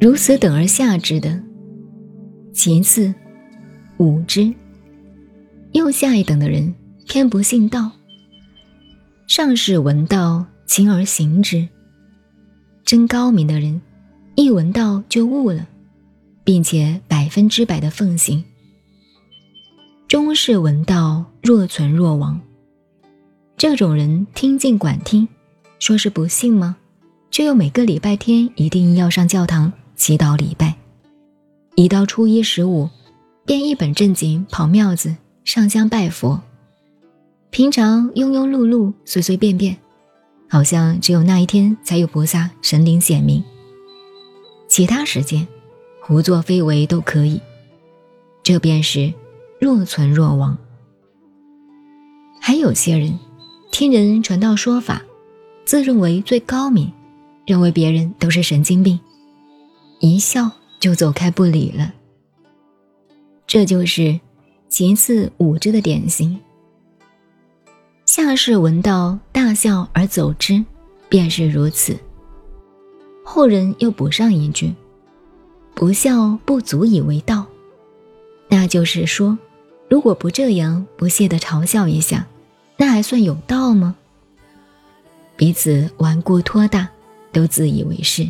如此等而下之的，其次，五之。又下一等的人，偏不信道。上士闻道，勤而行之。真高明的人，一闻道就悟了，并且百分之百的奉行。中士闻道，若存若亡。这种人听尽管听，说是不信吗？却又每个礼拜天一定要上教堂。祈祷礼拜，一到初一十五，便一本正经跑庙子上香拜佛。平常庸庸碌碌、随随便便，好像只有那一天才有菩萨神灵显明，其他时间胡作非为都可以。这便是若存若亡。还有些人听人传道说法，自认为最高明，认为别人都是神经病。一笑就走开不理了，这就是其次五之的典型。下士闻道大笑而走之，便是如此。后人又补上一句：“不笑不足以为道。”那就是说，如果不这样不屑地嘲笑一下，那还算有道吗？彼此顽固托大，都自以为是。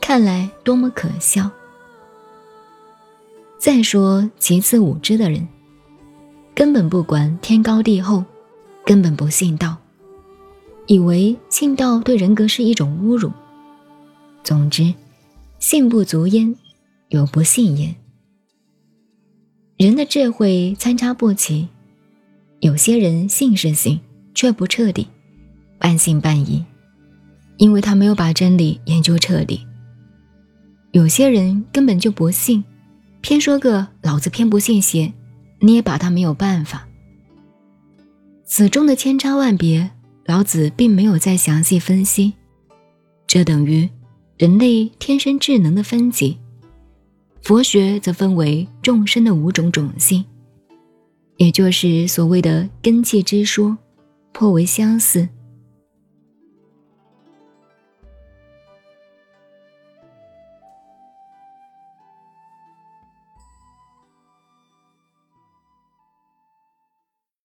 看来多么可笑！再说其次五知的人，根本不管天高地厚，根本不信道，以为信道对人格是一种侮辱。总之，信不足焉，有不信焉。人的智慧参差不齐，有些人信是信，却不彻底，半信半疑，因为他没有把真理研究彻底。有些人根本就不信，偏说个“老子偏不信邪”，你也把他没有办法。此中的千差万别，老子并没有再详细分析。这等于人类天生智能的分级，佛学则分为众生的五种种性，也就是所谓的根器之说，颇为相似，